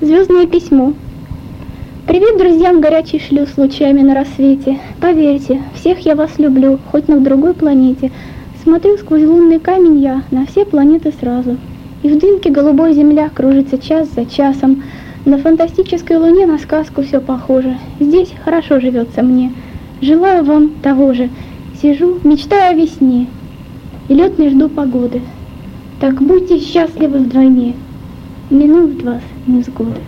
Звездное письмо. Привет друзьям горячий шлю с лучами на рассвете. Поверьте, всех я вас люблю, хоть на другой планете. Смотрю сквозь лунный камень я на все планеты сразу. И в дымке голубой земля кружится час за часом. На фантастической луне на сказку все похоже. Здесь хорошо живется мне. Желаю вам того же. Сижу, мечтаю о весне. И лед не жду погоды. Так будьте счастливы вдвойне. Минут вас невзгоды.